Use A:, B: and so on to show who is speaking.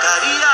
A: caridad.